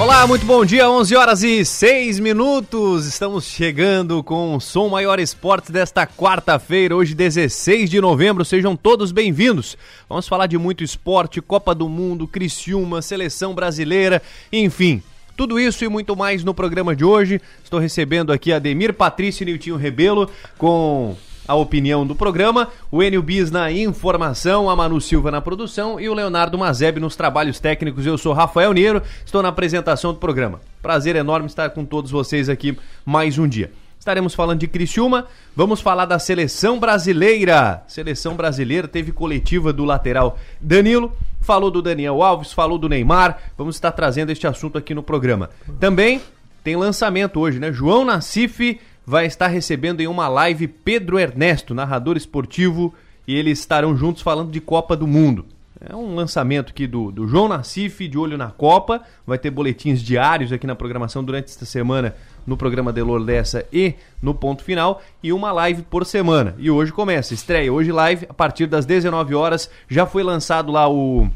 Olá, muito bom dia, 11 horas e 6 minutos. Estamos chegando com o Som Maior Esportes desta quarta-feira, hoje 16 de novembro. Sejam todos bem-vindos. Vamos falar de muito esporte, Copa do Mundo, Criciúma, Seleção Brasileira, enfim. Tudo isso e muito mais no programa de hoje. Estou recebendo aqui Ademir Patrício e Niltinho Rebelo com a opinião do programa, o Enio Bis na informação, a Manu Silva na produção e o Leonardo Mazeb nos trabalhos técnicos. Eu sou Rafael Niero, estou na apresentação do programa. Prazer enorme estar com todos vocês aqui mais um dia. Estaremos falando de Criciúma, vamos falar da seleção brasileira. Seleção brasileira teve coletiva do lateral Danilo, falou do Daniel Alves, falou do Neymar. Vamos estar trazendo este assunto aqui no programa. Também tem lançamento hoje, né? João Nassif vai estar recebendo em uma live Pedro Ernesto, narrador esportivo, e eles estarão juntos falando de Copa do Mundo. É um lançamento aqui do, do João Nassif, de olho na Copa. Vai ter boletins diários aqui na programação durante esta semana no programa Delor dessa e no ponto final e uma live por semana. E hoje começa, estreia hoje live a partir das 19 horas. Já foi lançado lá o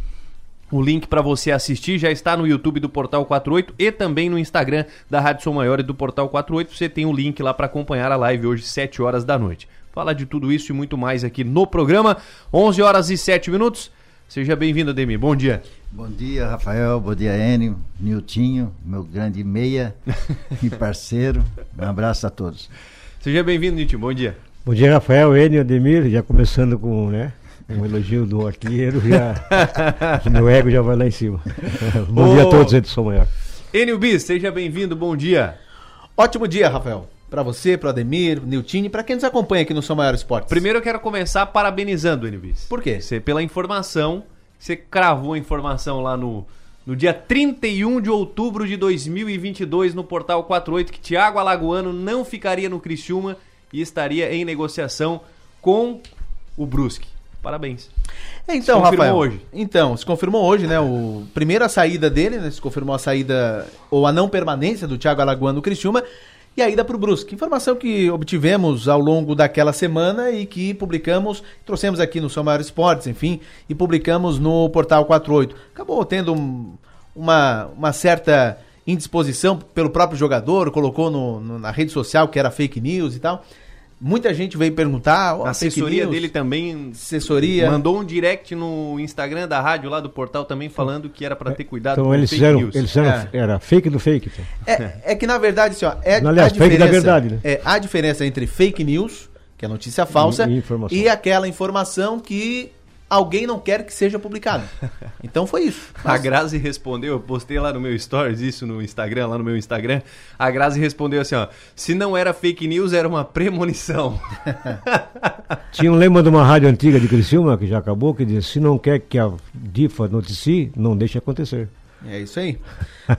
o link para você assistir já está no YouTube do Portal 48 e também no Instagram da Rádio Som Maior e do Portal 48. Você tem o um link lá para acompanhar a live hoje, 7 horas da noite. Falar de tudo isso e muito mais aqui no programa. 11 horas e 7 minutos. Seja bem-vindo, Ademir. Bom dia. Bom dia, Rafael. Bom dia, Enio, Niltinho, meu grande meia e parceiro. Um abraço a todos. Seja bem-vindo, Niltinho. Bom dia. Bom dia, Rafael, Enio, Ademir. Já começando com, né, um elogio do artilheiro, já, meu ego já vai lá em cima. bom Ô, dia a todos, Edson Maior. Enio Bis, seja bem-vindo, bom dia. Ótimo dia, Rafael. Para você, para Ademir, Niltini, para quem nos acompanha aqui no São Maior Esportes. Primeiro eu quero começar parabenizando, Enio Bis. Por quê? Você, pela informação, você cravou a informação lá no, no dia 31 de outubro de 2022 no Portal 48 que Thiago Alagoano não ficaria no Criciúma e estaria em negociação com o Brusque. Parabéns. Então, se Rafael. hoje. Então, se confirmou hoje, né? O primeiro a saída dele, né? Se confirmou a saída ou a não permanência do Thiago Alagoano no Criciúma e a ida para o Brusque. Informação que obtivemos ao longo daquela semana e que publicamos, trouxemos aqui no São Maior Esportes, enfim, e publicamos no Portal 48. Acabou tendo um, uma, uma certa indisposição pelo próprio jogador, colocou no, no, na rede social que era fake news e tal. Muita gente veio perguntar. Oh, a assessoria dele também assessoria. mandou um direct no Instagram da rádio lá do portal também falando que era para ter cuidado então, com eles fizeram, news. Eles fizeram, é. era fake do fake. Então. É, é que na verdade, assim, ó, é Aliás, a fake da verdade, né? É a diferença entre fake news, que é notícia falsa, e, e aquela informação que alguém não quer que seja publicado. Então foi isso. A Grazi respondeu, eu postei lá no meu stories isso no Instagram, lá no meu Instagram. A Grazi respondeu assim, ó: "Se não era fake news, era uma premonição". Tinha um lema de uma rádio antiga de Criciúma que já acabou que diz: "Se não quer que a Difa noticie, não deixe acontecer". É isso aí.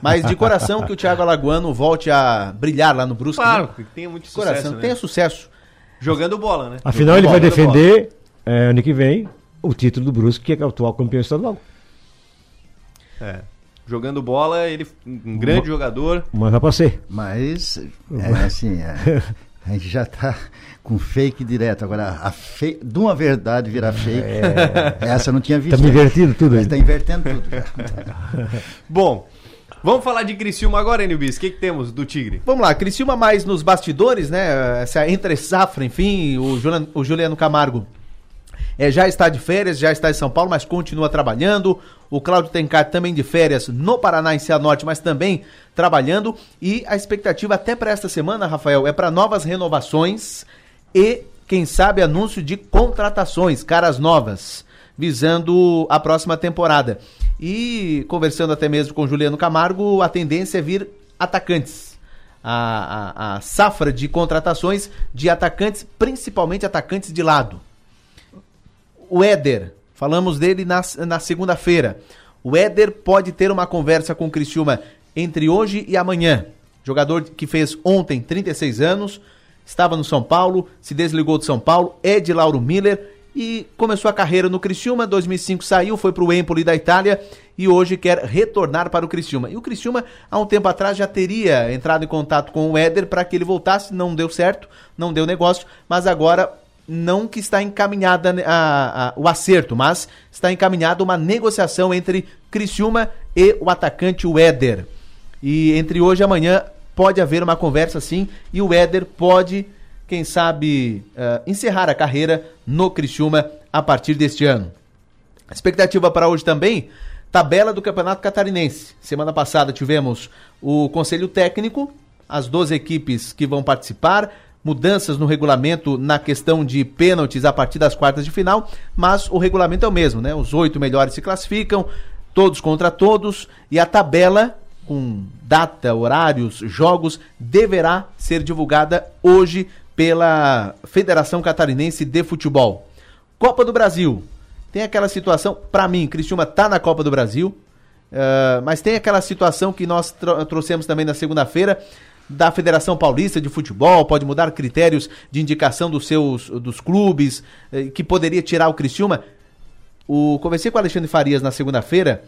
Mas de coração que o Thiago Alagoano volte a brilhar lá no Brusque. Claro, né? que tenha muito sucesso. Coração, né? tenha sucesso. Jogando bola, né? Afinal, Jogando ele vai defender é, ano que vem o título do Brusque, que é o atual campeão estadual. É. Jogando bola, ele um grande Ma jogador. Mas vai pra ser. Mas, é, assim, é, a gente já tá com fake direto. Agora, a fe... de uma verdade virar fake, é... essa eu não tinha visto. Tá invertindo tudo aí. Tá invertendo tudo. Bom, Vamos falar de Criciúma agora, Enilbis. O que, que temos do Tigre? Vamos lá, Criciúma mais nos bastidores, né? Essa entre safra, enfim, o Juliano, o Juliano Camargo é, já está de férias, já está em São Paulo, mas continua trabalhando. O Cláudio Tencar também de férias no Paraná, em Cianorte, mas também trabalhando. E a expectativa até para esta semana, Rafael, é para novas renovações e, quem sabe, anúncio de contratações, caras novas, visando a próxima temporada. E conversando até mesmo com Juliano Camargo, a tendência é vir atacantes. A, a, a safra de contratações de atacantes, principalmente atacantes de lado o Éder, falamos dele na, na segunda-feira. O Éder pode ter uma conversa com o Criciúma entre hoje e amanhã. Jogador que fez ontem 36 anos, estava no São Paulo, se desligou de São Paulo, é de Lauro Miller e começou a carreira no Criciúma. 2005 saiu, foi para o Empoli da Itália e hoje quer retornar para o Criciúma. E o Criciúma, há um tempo atrás, já teria entrado em contato com o Éder para que ele voltasse. Não deu certo, não deu negócio, mas agora não que está encaminhada a, a, o acerto, mas está encaminhada uma negociação entre Criciúma e o atacante Éder. E entre hoje e amanhã pode haver uma conversa sim e o Éder pode, quem sabe, uh, encerrar a carreira no Criciúma a partir deste ano. Expectativa para hoje também, tabela do Campeonato Catarinense. Semana passada tivemos o Conselho Técnico, as 12 equipes que vão participar, mudanças no regulamento na questão de pênaltis a partir das quartas de final, mas o regulamento é o mesmo, né? Os oito melhores se classificam, todos contra todos, e a tabela com data, horários, jogos, deverá ser divulgada hoje pela Federação Catarinense de Futebol. Copa do Brasil. Tem aquela situação, para mim, Cristiúma tá na Copa do Brasil, uh, mas tem aquela situação que nós trouxemos também na segunda-feira da Federação Paulista de Futebol, pode mudar critérios de indicação dos seus dos clubes, uh, que poderia tirar o Cristiúma. O, conversei com o Alexandre Farias na segunda-feira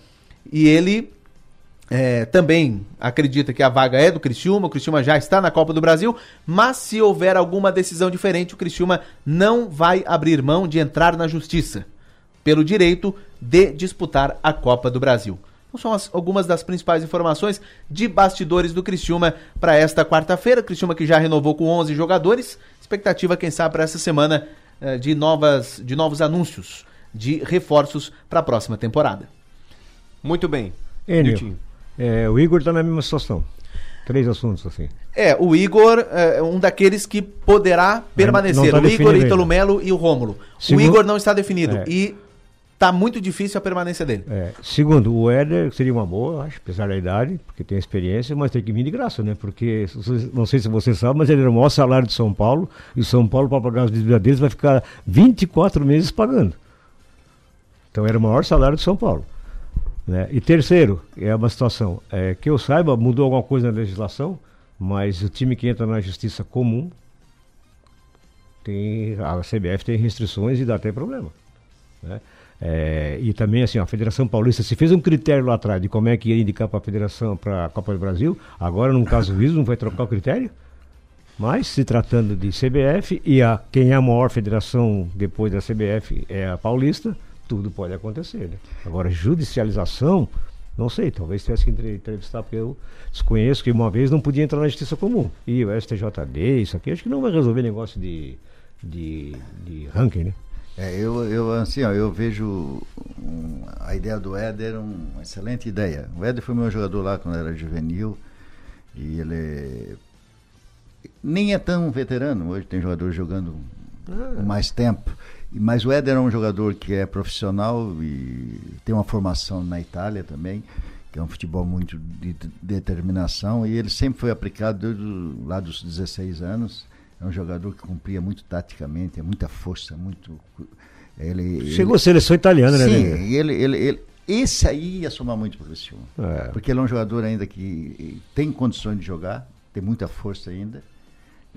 e ele é, também acredita que a vaga é do Criciúma, o Criciúma já está na Copa do Brasil, mas se houver alguma decisão diferente, o Criciúma não vai abrir mão de entrar na justiça pelo direito de disputar a Copa do Brasil. Então são as, algumas das principais informações de bastidores do Criciúma para esta quarta-feira. Criciúma que já renovou com 11 jogadores. Expectativa, quem sabe, para essa semana eh, de, novas, de novos anúncios, de reforços para a próxima temporada. Muito bem. Enio, é, o Igor está na mesma situação. Três assuntos assim. É, o Igor é um daqueles que poderá permanecer. Tá o Igor, Ítalo Melo e o Rômulo. Segundo, o Igor não está definido. É. E tá muito difícil a permanência dele. É. Segundo, o Éder seria uma boa, acho, apesar da idade, porque tem experiência, mas tem que vir de graça, né? Porque, não sei se você sabe, mas ele era o maior salário de São Paulo, e São Paulo, para pagar as dívidas deles, vai ficar 24 meses pagando. Então era o maior salário de São Paulo. Né? E terceiro, é uma situação é, que eu saiba, mudou alguma coisa na legislação, mas o time que entra na justiça comum tem a CBF tem restrições e dá até problema. Né? É, e também assim, a Federação Paulista se fez um critério lá atrás de como é que ia indicar para a Federação, para a Copa do Brasil, agora num caso isso não vai trocar o critério? Mas se tratando de CBF e a quem é a maior federação depois da CBF é a Paulista, tudo pode acontecer. Né? Agora, judicialização, não sei, talvez tivesse que entrevistar, porque eu desconheço que uma vez não podia entrar na justiça comum. E o STJD, isso aqui, acho que não vai resolver negócio de, de, de ranking, né? É, eu, eu, assim, ó, eu vejo um, a ideia do Éder uma excelente ideia. O Éder foi meu jogador lá quando era juvenil e ele nem é tão veterano. Hoje tem jogador jogando ah. mais tempo. Mas o Éder é um jogador que é profissional e tem uma formação na Itália também, que é um futebol muito de determinação, e ele sempre foi aplicado desde lá dos 16 anos. É um jogador que cumpria muito taticamente, é muita força, muito. Ele, Chegou ele... a seleção italiana, Sim, né? Sim, ele, ele, ele, esse aí ia somar muito para o. É. Porque ele é um jogador ainda que tem condições de jogar, tem muita força ainda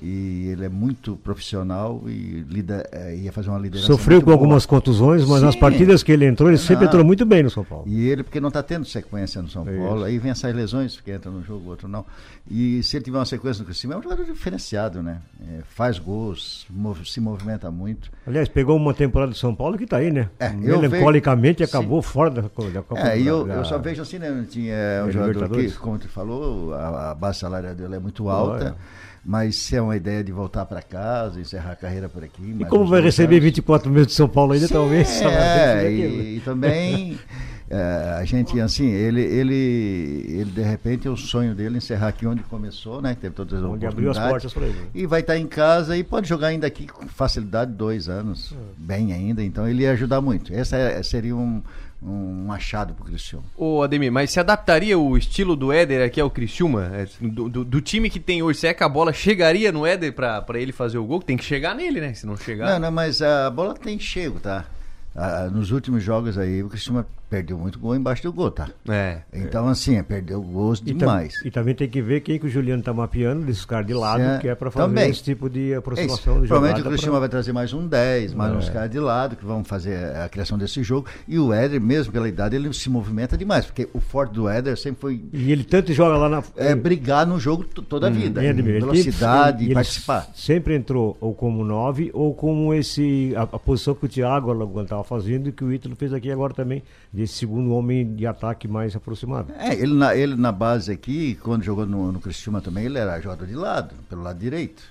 e ele é muito profissional e lida, é, ia fazer uma liderança. Sofreu com boa. algumas contusões, mas Sim. nas partidas que ele entrou, ele sempre entrou muito bem no São Paulo. E ele, porque não está tendo sequência no São é Paulo, aí vem essas lesões, porque entra num jogo, outro não. E se ele tiver uma sequência no crescimento, é um jogador diferenciado, né? É, faz gols, se movimenta muito. Aliás, pegou uma temporada do São Paulo que está aí, né? É, Melancolicamente vejo... acabou Sim. fora da, da Copa É, eu, da, eu só vejo assim, né? Tinha é, um jogador que, como tu falou, a, a base salarial dele é muito alta. Mas se é uma ideia de voltar para casa, encerrar a carreira por aqui. E como vai receber anos, 24 meses de São Paulo ainda, Sim, talvez. É, e, e, também é, a gente, assim, ele, ele, ele de repente, é o sonho dele encerrar aqui onde começou, né? Que teve todas as onde abriu as portas para ele. E vai estar em casa e pode jogar ainda aqui com facilidade, dois anos, é. bem ainda. Então ele ia ajudar muito. Essa é, seria um, um achado pro Criciúma. Ô Ademir, mas se adaptaria o estilo do Éder aqui ao Criciúma? É, do, do, do, time que tem hoje, será que a bola chegaria no Éder pra, pra ele fazer o gol? Tem que chegar nele, né? Se não chegar... Não, não, mas a bola tem chego, tá? Ah, nos últimos jogos aí, o Criciúma perdeu muito gol embaixo do gol, tá? É. Então, assim, é, perdeu gols e demais. e também tem que ver quem que o Juliano tá mapeando, desses caras de lado, é, que é para fazer também. esse tipo de aproximação é do Provavelmente o Cristiano pra... vai trazer mais um 10, mais é. uns caras de lado, que vão fazer a criação desse jogo. E o Éder, mesmo pela idade, ele se movimenta demais, porque o forte do Éder sempre foi... E ele tanto joga lá na... É brigar no jogo toda a hum, vida. Hum, velocidade, ele, participar. sempre entrou ou como 9, ou como esse... A, a posição que o Thiago estava fazendo e que o Ítalo fez aqui agora também, de desse segundo homem de ataque mais aproximado. É, ele na, ele na base aqui, quando jogou no, no Cristiúma também, ele era jogador de lado, pelo lado direito.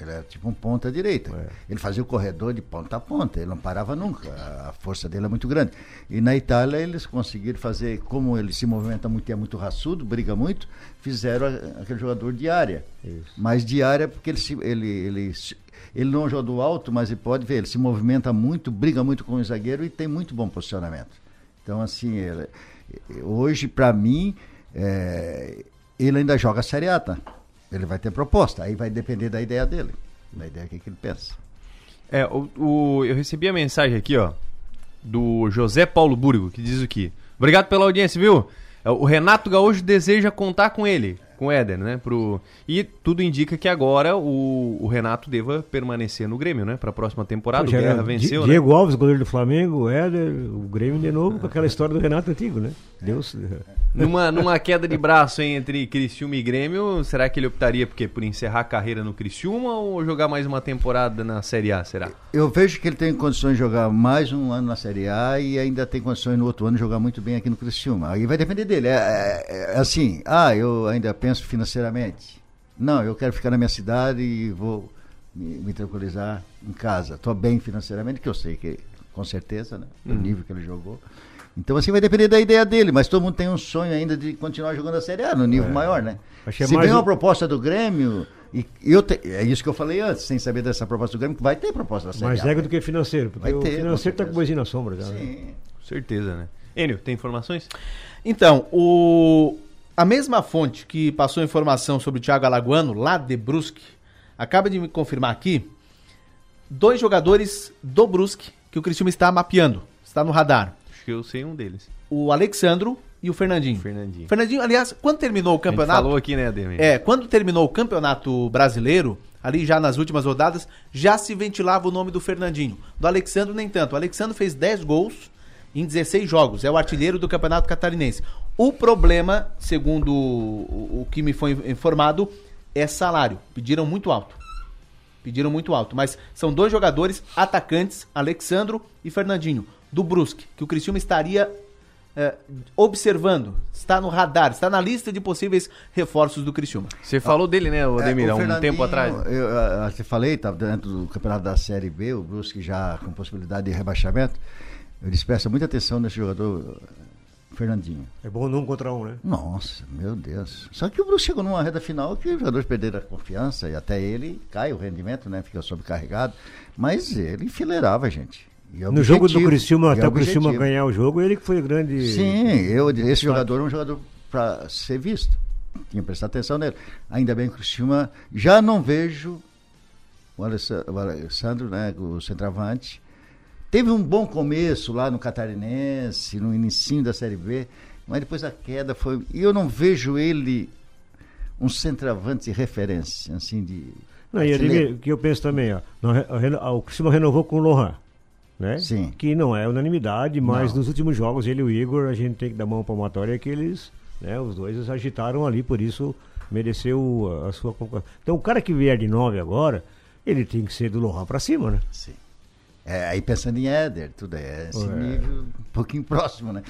Ele era tipo um ponta direita. É. Ele fazia o corredor de ponta a ponta, ele não parava nunca. A força dele é muito grande. E na Itália eles conseguiram fazer, como ele se movimenta muito e é muito raçudo, briga muito, fizeram aquele jogador de área. Isso. Mas de área porque ele, se- ele, ele, ele não joga do alto, mas ele pode ver, ele se movimenta muito, briga muito com o zagueiro e tem muito bom posicionamento. Então, assim, ele- hoje, para mim, é, ele ainda joga Série A, tá? Ele vai ter proposta, aí vai depender da ideia dele, da ideia que, que ele pensa. É, o, o- eu recebi a mensagem aqui, ó, do José Paulo Burgo, que diz o quê? Obrigado pela audiência, viu? É, O Renato Gaúcho deseja contar com ele, com o Éder, né? Pro... E tudo indica que agora o, o Renato deva permanecer no Grêmio, né? Pra próxima temporada. Poxa, o Guerra era venceu, né? Diego Alves, goleiro do Flamengo, o Éder, o Grêmio de novo, com aquela história do Renato antigo, né? Deus. Numa, numa queda de braço hein, entre Criciúma e Grêmio, será que ele optaria por, quê? por encerrar a carreira no Criciúma ou jogar mais uma temporada na Série A, será? Eu vejo que ele tem condições de jogar mais um ano na Série A e ainda tem condições no outro ano de jogar muito bem aqui no Criciúma. Aí vai depender dele. É, é- é assim, ah, eu ainda penso financeiramente. Não, eu quero ficar na minha cidade e vou me, me tranquilizar em casa. Estou bem financeiramente, que eu sei que, com certeza, né? O nível que ele jogou. Então, assim, vai depender da ideia dele, mas todo mundo tem um sonho ainda de continuar jogando a Série A no nível maior, né? É Se mais vem um- uma proposta do Grêmio, e eu te- é isso que eu falei antes, sem saber dessa proposta do Grêmio, que vai ter proposta da Série Mais A. cego né? do que financeiro, porque Vai o ter, com financeiro tá com certeza. boizinho na sombra. Já, né? Sim. Com certeza, né? Enio, tem informações? Então, o... a mesma fonte que passou informação sobre o Thiago Alagoano, lá de Brusque, acaba de me confirmar aqui dois jogadores do Brusque que o Cristiúma está mapeando, está no radar. Acho que eu sei um deles. O Alexandro e o Fernandinho. Fernandinho. Fernandinho, aliás, quando terminou o campeonato... falou aqui, né, Ademir? É, quando terminou o campeonato brasileiro, ali já nas últimas rodadas, já se ventilava o nome do Fernandinho. Do Alexandre, nem tanto. O Alexandre fez 10 gols em 16 jogos. É o artilheiro do campeonato catarinense. O problema, segundo o, o que me foi informado, é salário. Pediram muito alto. Pediram muito alto. Mas são dois jogadores atacantes, Alexandro e Fernandinho, do Brusque, que o Cristiúma estaria é, observando. Está no radar, está na lista de possíveis reforços do Criciúma. Você falou dele, né, o É, um tempo atrás. Eu, eu, eu te falei, estava dentro do campeonato da Série B, o Brusque já com possibilidade de rebaixamento. Eu disse, presta muita atenção nesse jogador, Fernandinho. É bom num contra um, né? Nossa, meu Deus. Só que o Brusque chegou numa reta final que os jogadores perderam a confiança e até ele cai o rendimento, né? Fica sobrecarregado. Mas ele enfileirava, gente. É No jogo do Criciúma, e até é o Criciúma objetivo. ganhar o jogo, ele que foi grande. Sim, eu, esse jogador é um jogador para ser visto. Tinha que prestar atenção nele. Ainda bem que o Criciúma já não vejo o Alessandro, né, o centroavante. Teve um bom começo lá no Catarinense, no início da Série B, mas depois a queda foi. E eu não vejo ele um centroavante de referência, assim, de. Não, e ali, que eu penso também, ó. O Criciúma renovou com o Lohan. Né? Sim. Que não é unanimidade, mas Não. nos últimos jogos, ele e o Igor, a gente tem que dar mão palmatória que eles, né, os dois agitaram ali, por isso mereceu a, a sua concorrência. Então o cara que vier de 9 agora, ele tem que ser do Lohan pra cima, né? Sim. É, aí pensando em Éder, tudo é esse É. nível um pouquinho próximo, né?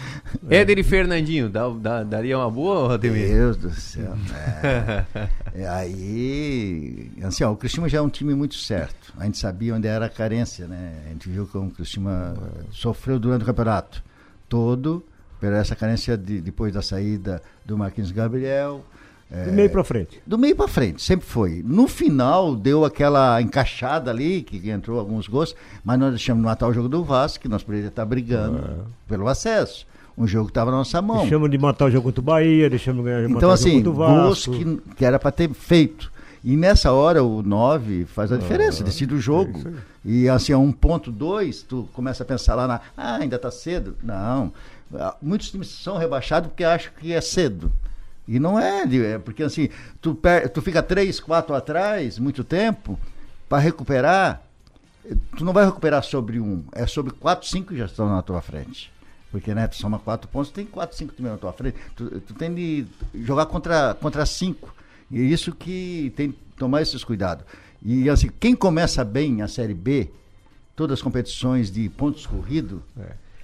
Éder e Fernandinho, dá, dá- daria uma boa, Ademir? Deus do céu. É. É, aí, assim, ó, o Cristiúma já é um time muito certo. A gente sabia onde era a carência, né? A gente viu como o Cristiúma sofreu durante o campeonato todo, por essa carência de, depois da saída do Marquinhos Gabriel. É, Do meio pra frente. do meio para frente, sempre foi. No final, deu aquela encaixada ali, que entrou alguns gols, mas nós deixamos matar o jogo do Vasco, que nós poderíamos estar brigando pelo acesso. Um jogo que estava na nossa mão. Deixamos de matar o jogo contra o Bahia, deixamos de ganhar Então, matar o assim, jogo contra o gols Vasco. que, que era para ter feito. E nessa hora o 9 faz a diferença, decide o jogo. é e assim, a 1.2, tu começa a pensar lá na. Ah, ainda está cedo. Não. Ah, Muitos times são rebaixados porque acham que é cedo. E não é, é porque assim, tu, per, tu fica 3, 4 atrás, muito tempo, para recuperar, tu não vai recuperar sobre um, é sobre 4, 5 que já estão na tua frente. Porque, né, tu soma 4 pontos, tem 4, 5 times na tua frente. Tu, tu tem de jogar contra, contra 5. E é isso que tem que tomar esses cuidados. E assim, quem começa bem a Série B, todas as competições de pontos corridos,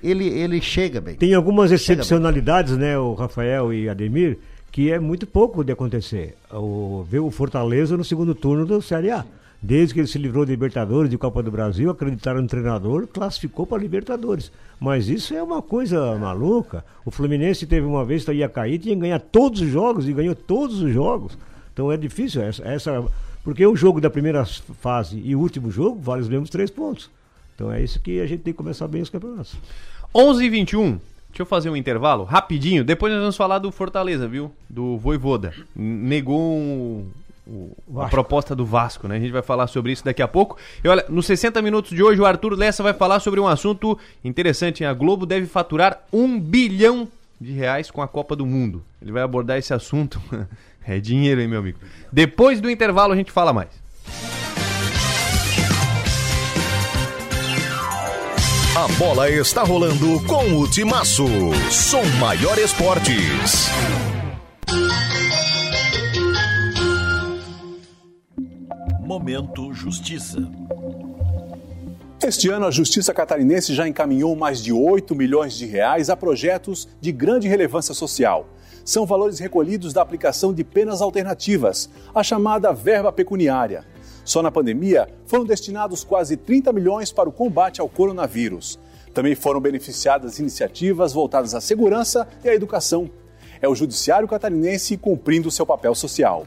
ele, ele chega bem. Tem algumas excepcionalidades, né, o Rafael e Ademir, que é muito pouco de acontecer. O, ver o Fortaleza no segundo turno da Série A. Desde que ele se livrou de Libertadores, de Copa do Brasil, acreditaram no treinador, classificou para Libertadores. Mas isso é uma coisa maluca. O Fluminense teve uma vez que ia cair, tinha que ganhar todos os jogos e ganhou todos os jogos. Então é difícil essa, essa porque o jogo da primeira fase e o último jogo vale os mesmos três pontos. Então é isso que a gente tem que começar bem os campeonatos. 11 e 21 Deixa eu fazer um intervalo rapidinho. Depois nós vamos falar do Fortaleza, viu? Do Voivoda. Negou um- o- a proposta do Vasco, né? A gente vai falar sobre isso daqui a pouco. E olha, nos 60 minutos de hoje, o Arthur Lessa vai falar sobre um assunto interessante. hein? A Globo deve faturar um bilhão de reais com a Copa do Mundo. Ele vai abordar esse assunto. é dinheiro, hein, meu amigo? Depois do intervalo a gente fala mais. A bola está rolando com o Timaço. Som Maior Esportes. Momento Justiça. Este ano, a Justiça Catarinense já encaminhou mais de 8 milhões de reais a projetos de grande relevância social. São valores recolhidos da aplicação de penas alternativas, a chamada verba pecuniária. Só na pandemia foram destinados quase 30 milhões para o combate ao coronavírus. Também foram beneficiadas iniciativas voltadas à segurança e à educação. É o Judiciário Catarinense cumprindo seu papel social.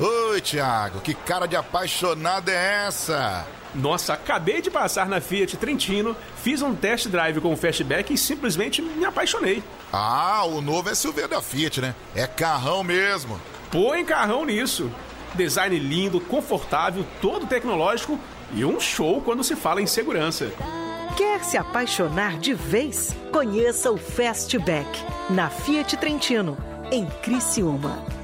Oi, Thiago, que cara de apaixonado é essa? Nossa, acabei de passar na Fiat Trentino, fiz um test drive com o Fastback e simplesmente me apaixonei. Ah, o novo SUV da Fiat, né? É carrão mesmo. Põe carrão nisso. Design lindo, confortável, todo tecnológico e um show quando se fala em segurança. Quer se apaixonar de vez? Conheça o Fastback na Fiat Trentino, em Criciúma.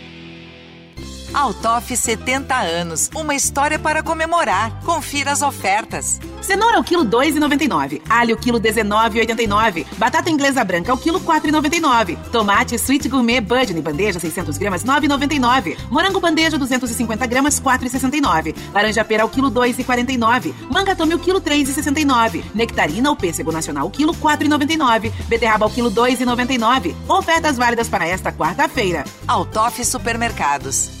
Altoff 70 anos, uma história para comemorar. Confira as ofertas. Cenoura ao quilo 2,99. Alho quilo 19,89. Batata inglesa branca ao quilo 4,99. Tomate sweet gourmet Budney bandeja 600 gramas 9,99. Morango bandeja 250 gramas 4,69. Laranja pera ao quilo 2,49. Manga tome o quilo 3,69. Nectarina ou pêssego nacional o quilo 4,99. Beterraba ao quilo 2,99. Ofertas válidas para esta quarta-feira. Altoff Supermercados.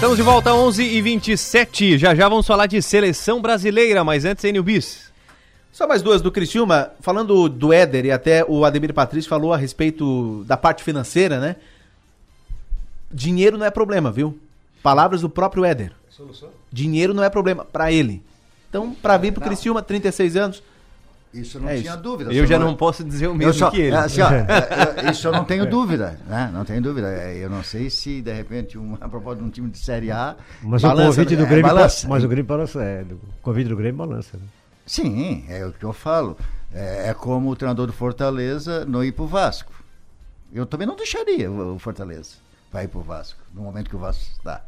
Estamos de volta 11 e 27 Já já vamos falar de seleção brasileira, mas antes, Enio Bis. Só mais duas do Criciúma. Falando do Éder, e até o Ademir Patrício falou a respeito da parte financeira, né? Dinheiro não é problema, viu? Palavras do próprio Éder. Solução? Dinheiro não é problema para ele. Então, para vir pro Não. Criciúma, 36 anos. Isso eu não É tinha isso. dúvida. Eu já não posso dizer o mesmo só, que ele. é, assim, ó, é, é, isso eu não tenho dúvida, né? Não tenho dúvida. É, Eu não sei se, de repente, uma a propósito de um time de Série A. Mas balança, o convite do é, Grêmio. balança. mas o Grêmio balança. É, o convite do Grêmio balança. Né? Sim, é o que eu falo. É, é como o treinador do Fortaleza não ir pro Vasco. Eu também não deixaria o, o Fortaleza para ir pro Vasco, no momento que o Vasco está.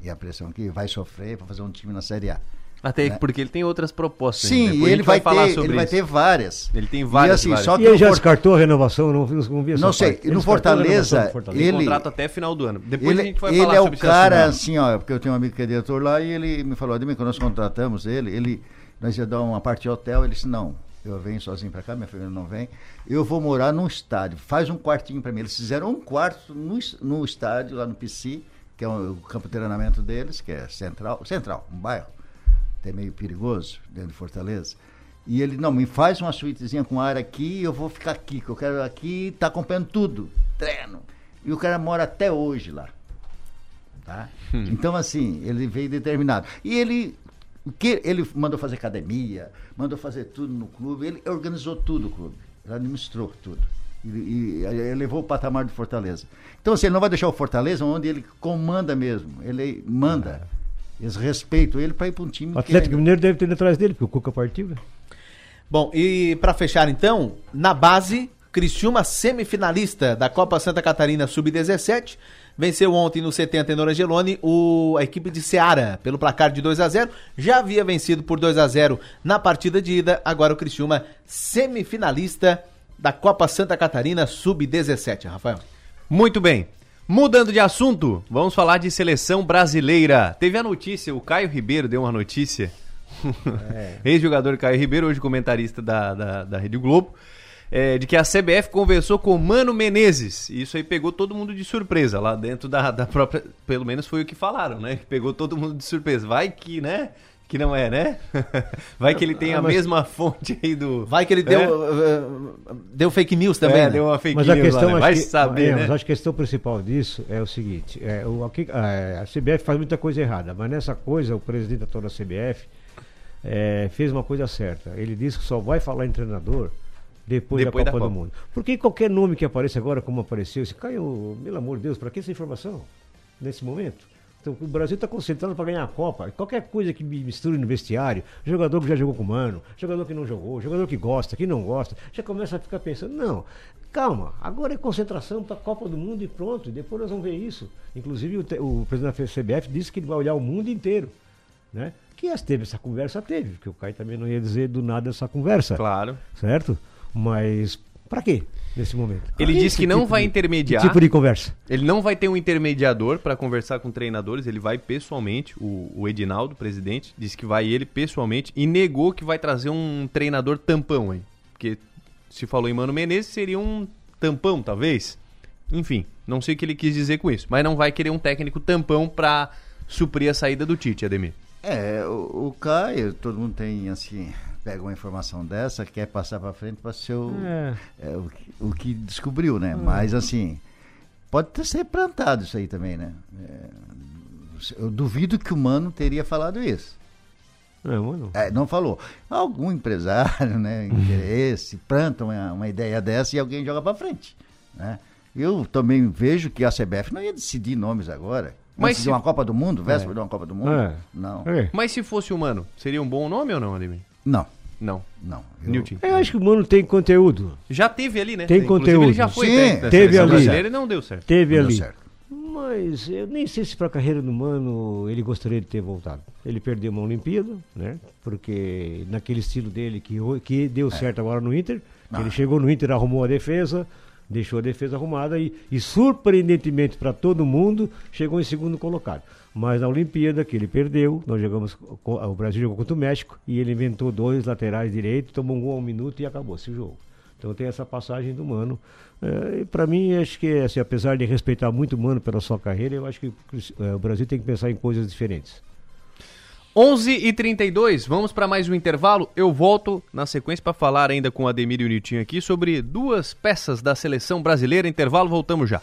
E a pressão que vai sofrer para fazer um time na Série A. Até né? porque ele tem outras propostas. Sim, e ele vai, falar ter, sobre ele vai isso. ter várias. Ele tem várias, E assim, várias. só que E ele já Fort- descartou a renovação, não, não vi essa Não sei, e no Fortaleza, Fortaleza. Ele- contrato até final do ano. Depois ele, a gente vai ele falar é o cara, assim, ó, porque eu tenho um amigo que é diretor lá e ele me falou, Ademir, quando nós contratamos ele, ele, nós ia dar uma parte de hotel, ele disse, não, eu venho sozinho pra cá, minha família não vem, eu vou morar num estádio, faz um quartinho pra mim. Eles fizeram um quarto no, no estádio, lá no PC, que é o, o campo de treinamento deles, que é central, central, um bairro, até meio perigoso, dentro de Fortaleza. E ele, não, me faz uma suítezinha com área aqui, eu vou ficar aqui, que eu quero aqui, tá acompanhando tudo, treino. E o cara mora até hoje lá. Tá? Então, assim, ele veio determinado. E ele, o que, ele mandou fazer academia, mandou fazer tudo no clube, ele organizou tudo o clube, ele administrou tudo. E, e ele levou o patamar do Fortaleza. Então, assim, ele não vai deixar o Fortaleza onde ele comanda mesmo, ele manda. Eles respeitam ele para ir para um time O Atlético que Mineiro deve ter ido atrás dele, porque o Cuca partiu. Né? Bom, e para fechar então, na base, Criciúma semifinalista da Copa Santa Catarina Sub-17, venceu ontem no 70 no Angelone o, a equipe de Ceará pelo placar de 2 a 0 já havia vencido por 2 a 0 na partida de ida, agora o Criciúma semifinalista da Copa Santa Catarina Sub-17, Rafael. Muito bem. Mudando de assunto, vamos falar de seleção brasileira. Teve a notícia, o Caio Ribeiro deu uma notícia. Ex-jogador Caio Ribeiro, hoje comentarista da, da, da Rede Globo, é, de que a CBF conversou com o Mano Menezes. E isso aí pegou todo mundo de surpresa lá dentro da, da própria. Pelo menos foi o que falaram, né? Pegou todo mundo de surpresa. Vai que, né? Que não é, né? Vai que ele tem Ah, a mas- mesma fonte aí do. Vai que ele deu, É? uh, deu fake news também, É, né? deu uma fake Mas a news questão, lá, né? Vai que, saber, é, né? mas acho que a questão principal disso é o seguinte: é, o, aqui- a, a CBF faz muita coisa errada, mas nessa coisa o presidente atual da CBF é, fez uma coisa certa. Ele disse que só vai falar em treinador depois, Depois da da Copa do Copa. Mundo. Porque qualquer nome que apareça agora, como apareceu, se caiu, pelo amor de Deus, para que essa informação nesse momento? Então, o Brasil está concentrado para ganhar a Copa. Qualquer coisa que misture no vestiário, jogador que já jogou com o mano, jogador que não jogou, jogador que gosta, que não gosta, já começa a ficar pensando, não, calma, agora é concentração para a Copa do Mundo e pronto, e depois nós vamos ver isso. Inclusive o, o presidente da CBF disse que ele vai olhar o mundo inteiro. Né? Que as teve essa conversa, teve, porque o Caio também não ia dizer do nada essa conversa. Claro. Certo? Mas para quê nesse momento? Ele disse que não tipo vai de- intermediar. Que tipo de conversa? Ele não vai ter um intermediador para conversar com treinadores, ele vai pessoalmente. O, o Edinaldo, presidente, disse que vai ele pessoalmente e negou que vai trazer um treinador tampão aí. Porque se falou em Mano Menezes, seria um tampão, talvez. Enfim, não sei o que ele quis dizer com isso. Mas não vai querer um técnico tampão para suprir a saída do Tite, Ademir. É, o, o Caio, todo mundo tem assim, pega uma informação dessa, quer passar para frente para ser o, É. é, o, que- o que descobriu, né? Hum. Mas assim, pode ter ser plantado isso aí também, né? É, eu duvido que o Mano teria falado isso. Não, mano. É, não falou. Algum empresário, né, interesse, planta uma, uma ideia dessa e alguém joga para frente, né? Eu também vejo que a CBF não ia decidir nomes agora. Mas se- uma Copa do Mundo, véspera É. de uma Copa do Mundo? É. Não. Mas se fosse humano, seria um bom nome ou não, Ademir? Não. Não. Não. Newton. Eu acho que o Mano tem conteúdo. Já teve ali, né? Tem Inclusive, conteúdo. Ele já foi Sim, técnico teve ali. brasileira e não deu certo. Teve Não ali. deu certo. Mas eu nem sei se para a carreira do Mano ele gostaria de ter voltado. Ele perdeu uma Olimpíada, né? Porque naquele estilo dele que, que deu certo agora no Inter, que ele chegou no Inter, arrumou a defesa, deixou a defesa arrumada e, e surpreendentemente para todo mundo, chegou em segundo colocado. Mas na Olimpíada que ele perdeu, nós jogamos, o Brasil jogou contra o México e ele inventou dois laterais direitos, tomou um gol um minuto e acabou-se o jogo. Então tem essa passagem do Mano. É, para mim, acho que, assim, apesar de respeitar muito o Mano pela sua carreira, eu acho que é, o Brasil tem que pensar em coisas diferentes. 11 e 32 vamos para mais um intervalo. Eu volto na sequência para falar ainda com o Ademir e o Nilton aqui sobre duas peças da seleção brasileira. Intervalo, voltamos já.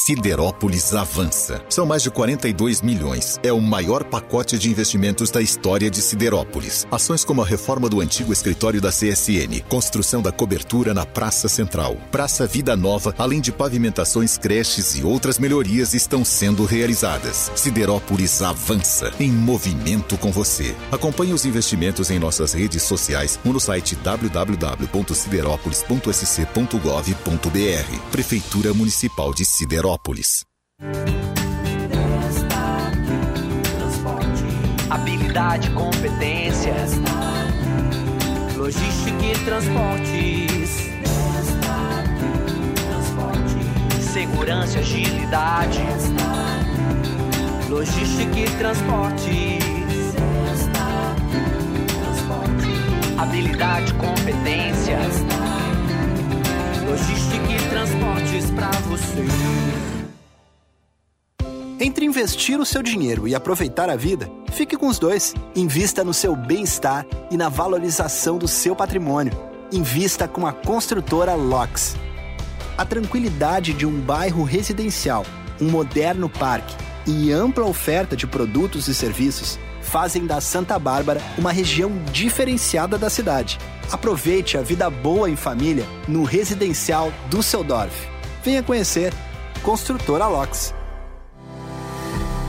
Siderópolis avança. São mais de 42 milhões. É o maior pacote de investimentos da história de Siderópolis. Ações como a reforma do antigo escritório da CSN, construção da cobertura na Praça Central, Praça Vida Nova, além de pavimentações, creches e outras melhorias estão sendo realizadas. Siderópolis avança em movimento com você. Acompanhe os investimentos em nossas redes sociais ou no site www.siderópolis.sc.gov.br. Prefeitura Municipal de Siderópolis. Habilidade, competência. Logística e transportes. Segurança agilidade. Logística e transportes. Habilidade, competência. Logística e transportes pra você. Entre investir o seu dinheiro e aproveitar a vida, fique com os dois. Invista no seu bem-estar e na valorização do seu patrimônio. Invista com a construtora LOX. A tranquilidade de um bairro residencial, um moderno parque e ampla oferta de produtos e serviços fazem da Santa Bárbara uma região diferenciada da cidade. Aproveite a vida boa em família no residencial Düsseldorf. Venha conhecer Construtora LOX.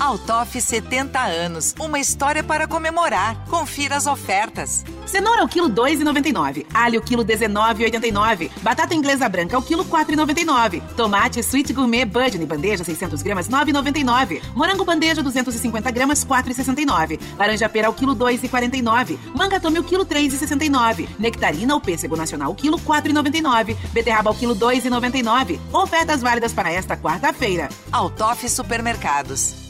Altoff 70 anos, uma história para comemorar. Confira as ofertas. Cenoura ao quilo 2,99. Alho quilo 19,89. Batata inglesa branca ao quilo 4,99. Tomate Sweet Gourmet Budney bandeja 600 gramas 9,99. Morango bandeja 250 gramas 4,69. Laranja pera ao quilo 2,49. Manga tome ao quilo 3,69. Nectarina ou pêssego nacional ao quilo 4,99. Beterraba ao quilo 2,99. Ofertas válidas para esta quarta-feira. Altoff Supermercados.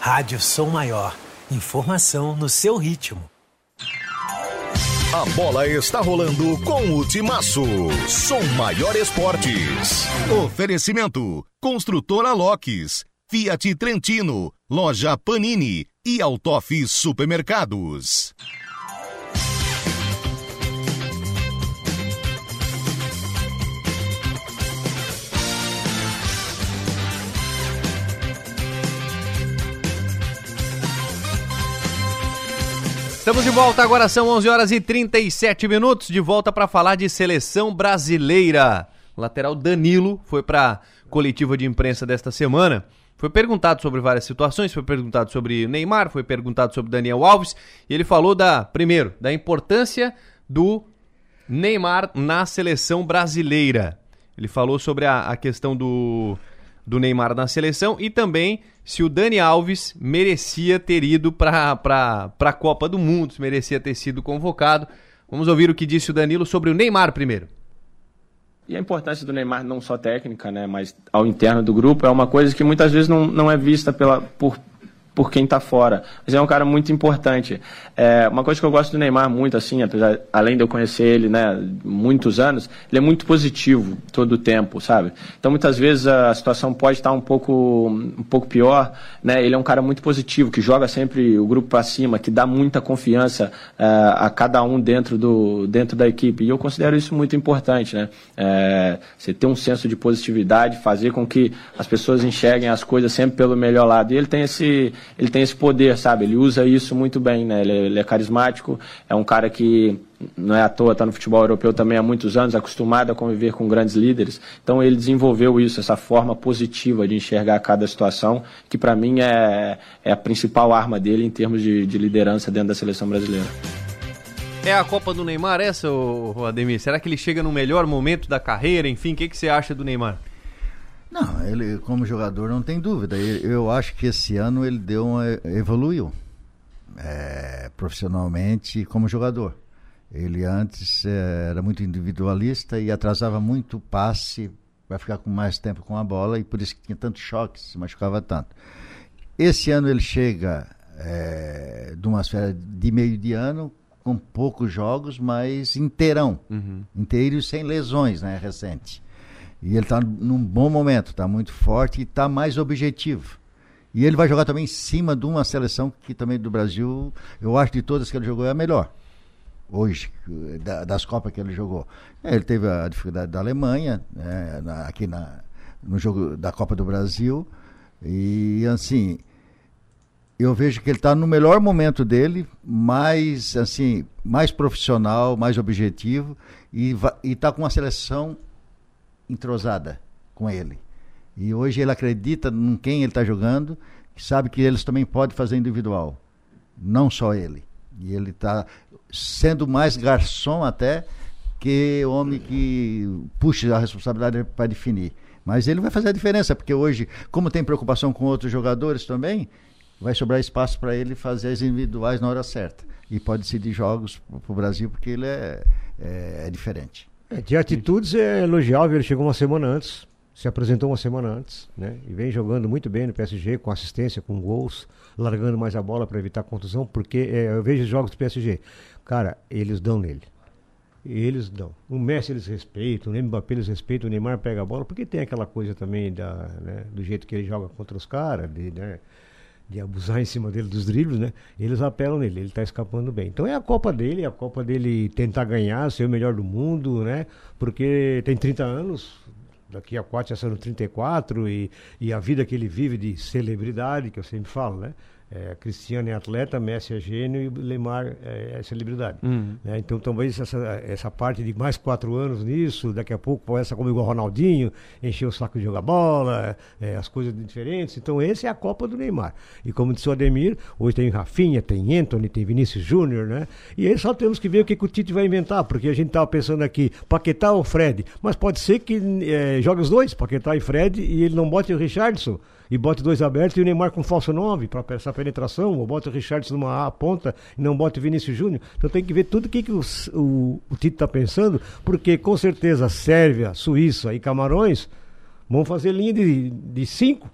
Rádio Som Maior. Informação no seu ritmo. A bola está rolando com o Timaço. Som Maior Esportes. Oferecimento: Construtora Locks, Fiat Trentino, Loja Panini e Autof Supermercados. Estamos de volta, agora são 11 horas e 37 minutos, de volta para falar de seleção brasileira. O lateral Danilo foi para coletiva de imprensa desta semana. Foi perguntado sobre várias situações, foi perguntado sobre Neymar, foi perguntado sobre Daniel Alves, e ele falou da, primeiro, da importância do Neymar na seleção brasileira. Ele falou sobre a, a questão do, do Neymar na seleção e também se o Dani Alves merecia ter ido para a Copa do Mundo, se merecia ter sido convocado. Vamos ouvir o que disse o Danilo sobre o Neymar primeiro. E a importância do Neymar, não só técnica, né, mas ao interno do grupo, é uma coisa que muitas vezes não, não é vista pela, por, por quem está fora. Mas é um cara muito importante. É, uma coisa que eu gosto do Neymar muito, assim, apesar, além de eu conhecer ele, né, muitos anos, ele é muito positivo todo o tempo, sabe? Então, muitas vezes a situação pode estar um pouco, um pouco pior, né? Ele é um cara muito positivo, que joga sempre o grupo para cima, que dá muita confiança é, a cada um dentro, do, dentro da equipe. E eu considero isso muito importante, né? É, você ter um senso de positividade, fazer com que as pessoas enxerguem as coisas sempre pelo melhor lado. E ele tem esse, ele tem esse poder, sabe? Ele usa isso muito bem, né? Ele, é- ele é carismático, é um cara que não é à toa, está no futebol europeu também há muitos anos, acostumado a conviver com grandes líderes. Então ele desenvolveu isso, essa forma positiva de enxergar cada situação, que para mim é, é a principal arma dele em termos de, de liderança dentro da seleção brasileira. É a Copa do Neymar essa, ô, Ademir? Será que ele chega no melhor momento da carreira? Enfim, o que, que você acha do Neymar? Não, ele como jogador não tem dúvida. Eu, acho que esse ano ele deu uma, evoluiu é, profissionalmente como jogador. Ele antes é, era muito individualista e atrasava muito o passe para ficar com mais tempo com a bola e por isso que tinha tanto choque, se machucava tanto. Esse ano ele chega é, de uma esfera de meio de ano com poucos jogos, mas inteirão, Uhum. inteiro e sem lesões, né, recente. E ele está num bom momento, está muito forte e está mais objetivo. E ele vai jogar também em cima de uma seleção que também do Brasil, eu acho de todas que ele jogou é a melhor. Hoje, da- das Copas que ele jogou. É, ele teve a dificuldade da Alemanha, né, na- aqui na, no jogo da Copa do Brasil. E assim, eu vejo que ele está no melhor momento dele, mais assim, mais profissional, mais objetivo e está com uma seleção entrosada com ele. E hoje ele acredita em quem ele está jogando, sabe que eles também podem fazer individual, não só ele. E ele está sendo mais garçom até que homem que puxa a responsabilidade para definir. Mas ele vai fazer a diferença, porque hoje, como tem preocupação com outros jogadores também, vai sobrar espaço para ele fazer as individuais na hora certa. E pode decidir jogos para o Brasil, porque ele é, é, é diferente. É, de atitudes é elogiável, ele chegou uma semana antes, se apresentou uma semana antes, né? E vem jogando muito bem no PSG, com assistência, com gols, largando mais a bola para evitar contusão, porque é, eu vejo os jogos do PSG. Cara, eles dão nele. Eles dão. O Messi eles respeitam, o Mbappé eles respeitam, o Neymar pega a bola, porque tem aquela coisa também da, né, do jeito que ele joga contra os caras, né, de abusar em cima dele dos dribles, né? Eles apelam nele, ele está escapando bem. Então é a Copa dele, é a Copa dele tentar ganhar, ser o melhor do mundo, né? Porque tem 30 anos, daqui a 4 já são 34, e, e a vida que ele vive de celebridade, que eu sempre falo, né? É, Cristiano é atleta, Messi é gênio e Lemar é, é celebridade. Uhum. Né? Então talvez essa, essa parte de mais quatro anos nisso, daqui a pouco começa como igual Ronaldinho, encher o saco de jogar bola, é, as coisas diferentes. Então essa é a Copa do Neymar. E como disse o Ademir, hoje tem Rafinha, tem Anthony, tem Vinícius Júnior, né? E aí só temos que ver o que, que o Tite vai inventar, porque a gente estava pensando aqui, Paquetá ou Fred, mas pode ser que é, jogue os dois, Paquetá e Fred, e ele não bote o Richardson e bote dois abertos e o Neymar com falso 9 para essa penetração, ou bota o Richardson numa ponta e não bota o Vinícius Júnior. Então tem que ver tudo o que, que o, o, o Tito está pensando, porque com certeza Sérvia, Suíça e Camarões vão fazer linha de, de cinco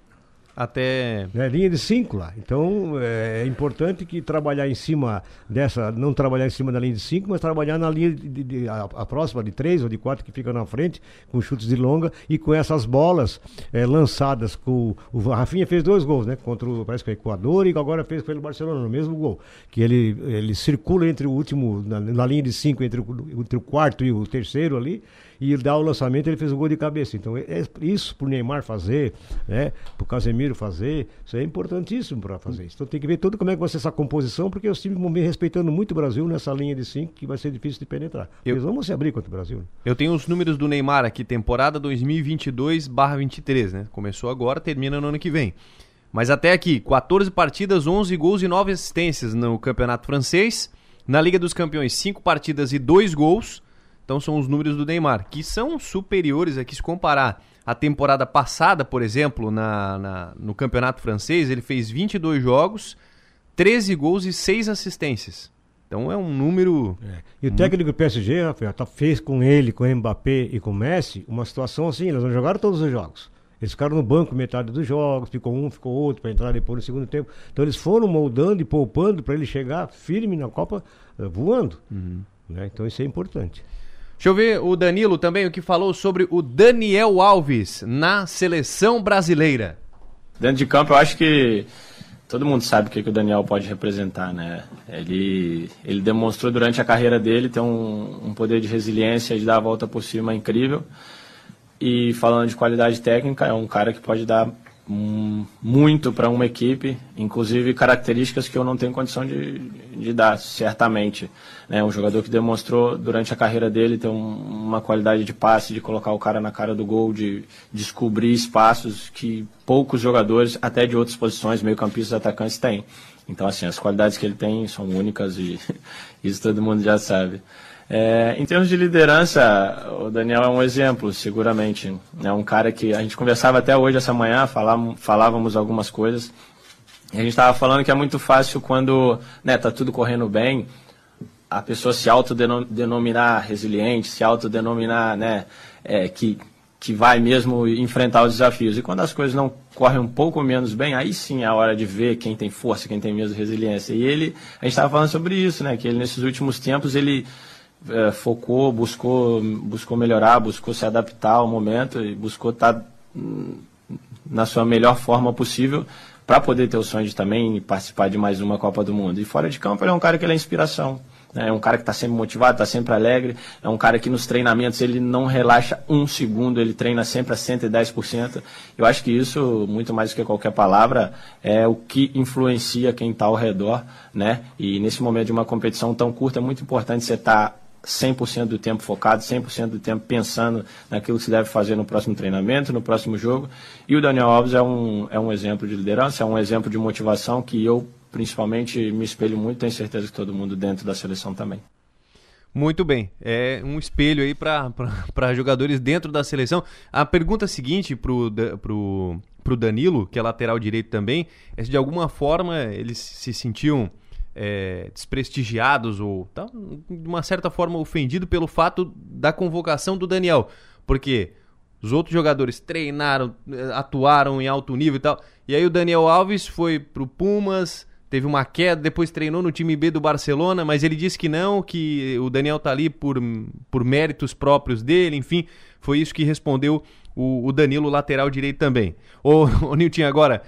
até. É, linha de 5 lá. Então é, é, importante que trabalhar em cima dessa, não trabalhar em cima da linha de 5, mas trabalhar na linha de, de, de a, a, próxima de 3 ou de 4 que fica na frente, com chutes de longa e com essas bolas é, lançadas com. O Rafinha fez dois gols, né? Contra o, parece que o Equador e agora fez pelo Barcelona, no mesmo gol. Que ele, ele circula entre o último, na, na linha de 5, entre, entre o quarto e o terceiro ali e dá o lançamento ele fez o gol de cabeça. Então, é, é isso pro Neymar fazer, né? Pro Casemiro fazer, isso é importantíssimo para fazer isso. Então tem que ver todo como é que vai ser essa composição, porque os times vão vir respeitando muito o Brasil nessa linha de 5 que vai ser difícil de penetrar. Eu, Eles vão se abrir contra o Brasil. Né? Eu tenho os números do Neymar aqui, temporada 2022/23, né? Começou agora, termina no ano que vem. Mas até aqui, 14 partidas, 11 gols e 9 assistências no Campeonato Francês. Na Liga dos Campeões, 5 partidas e 2 gols. Então são os números do Neymar, que são superiores aqui se comparar a temporada passada, por exemplo, na, na, no Campeonato Francês, ele fez 22 jogos, 13 gols e 6 assistências. Então é um número. É. E o técnico do PSG, Rafael, tá, fez com ele, com o Mbappé e com o Messi uma situação assim: eles não jogaram todos os jogos. Eles ficaram no banco metade dos jogos, ficou um, ficou outro, para entrar depois no segundo tempo. Então eles foram moldando e poupando para ele chegar firme na Copa, uh, voando. Uhum. Né? Então isso é importante. Deixa eu ver o Danilo também, o que falou sobre o Daniel Alves na seleção brasileira. Dentro de campo, eu acho que todo mundo sabe o que, que o Daniel pode representar, né? Ele, ele demonstrou durante a carreira dele ter um, um poder de resiliência, de dar a volta por cima incrível. E falando de qualidade técnica, é um cara que pode dar muito para uma equipe, inclusive características que eu não tenho condição de, de dar, certamente. Né? Um jogador que demonstrou durante a carreira dele ter um, uma qualidade de passe, de colocar o cara na cara do gol, de descobrir espaços que poucos jogadores, até de outras posições, meio-campistas, atacantes, têm. Então, assim, as qualidades que ele tem são únicas e isso todo mundo já sabe. É, em termos de liderança, o Daniel é um exemplo, seguramente. É um cara que a gente conversava até hoje, essa manhã, falávamos, algumas coisas. E a gente estava falando que é muito fácil quando né, tá tudo correndo bem, a pessoa se autodenominar resiliente, se autodenominar né, é, que, que vai mesmo enfrentar os desafios. E quando as coisas não correm um pouco menos bem, aí sim é a hora de ver quem tem força, quem tem mesmo resiliência. E ele, a gente estava falando sobre isso, né? Que ele nesses últimos tempos ele é, focou, buscou, buscou melhorar, buscou se adaptar ao momento e buscou estar tá, hum, na sua melhor forma possível para poder ter o sonho de também participar de mais uma Copa do Mundo. E fora de campo ele é um cara que é inspiração. Né? É um cara que está sempre motivado, está sempre alegre. É um cara que nos treinamentos ele não relaxa um segundo, ele treina sempre a 110%. Eu acho que isso, muito mais do que qualquer palavra, é o que influencia quem está ao redor. Né? E nesse momento de uma competição tão curta, é muito importante você estar tá 100% do tempo focado, 100% do tempo pensando naquilo que se deve fazer no próximo treinamento, no próximo jogo. E o Daniel Alves é um, é um exemplo de liderança, é um exemplo de motivação que eu principalmente me espelho muito, tenho certeza que todo mundo dentro da seleção também. Muito bem, é um espelho aí para jogadores dentro da seleção. A pergunta seguinte pro, pro, pro Danilo, que é lateral direito também, é se de alguma forma eles se sentiam é, desprestigiados ou tá, de uma certa forma ofendido pelo fato da convocação do Daniel. Porque os outros jogadores treinaram, eh, atuaram em alto nível e tal. E aí o Daniel Alves foi pro Pumas, teve uma queda, depois treinou no time B do Barcelona, mas ele disse que não, que o Daniel tá ali por, por méritos próprios dele, enfim. Foi isso que respondeu o, o Danilo, lateral direito também. Ô, ô Nilton, agora,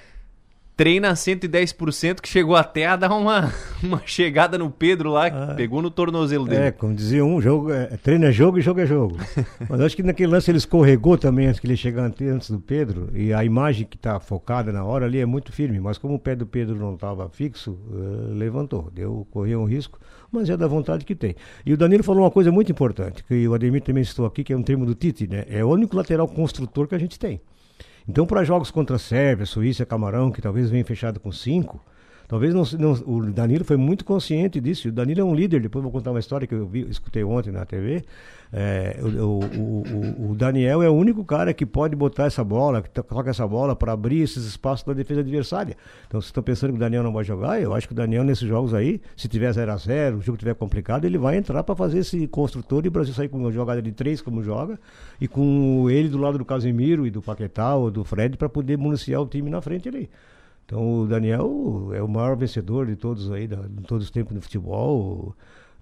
treina 110%, que chegou até a dar uma, uma chegada no Pedro lá, que pegou no tornozelo dele. É, como dizia um, jogo é, treino é jogo e jogo é jogo. Mas acho que naquele lance ele escorregou também antes que ele chegar ante- antes do Pedro. E a imagem que está focada na hora ali é muito firme. Mas como o pé do Pedro não estava fixo, eh, levantou. Deu, correu um risco, mas é da vontade que tem. E o Danilo falou uma coisa muito importante, que o Ademir também citou aqui, que é um termo do Tite, né? É o único lateral construtor que a gente tem. Então, para jogos contra a Sérvia, Suíça, Camarão, que talvez venha fechado com cinco, talvez não, não- o Danilo foi muito consciente disso. O Danilo é um líder. Depois vou contar uma história que eu vi, escutei ontem na TV. É, o, o- o- o- o Daniel é o único cara que pode botar essa bola, que toca essa bola para abrir esses espaços da defesa adversária. Então, se estão pensando que o Daniel não vai jogar, eu acho que o Daniel nesses jogos aí, se tiver 0 a 0 o jogo tiver complicado, ele vai entrar para fazer esse construtor e o Brasil sair com uma jogada de três como joga e com ele do lado do Casemiro e do Paquetá ou do Fred para poder municiar o time na frente ali. Então o Daniel é o maior vencedor de todos aí, de todos os tempos no futebol.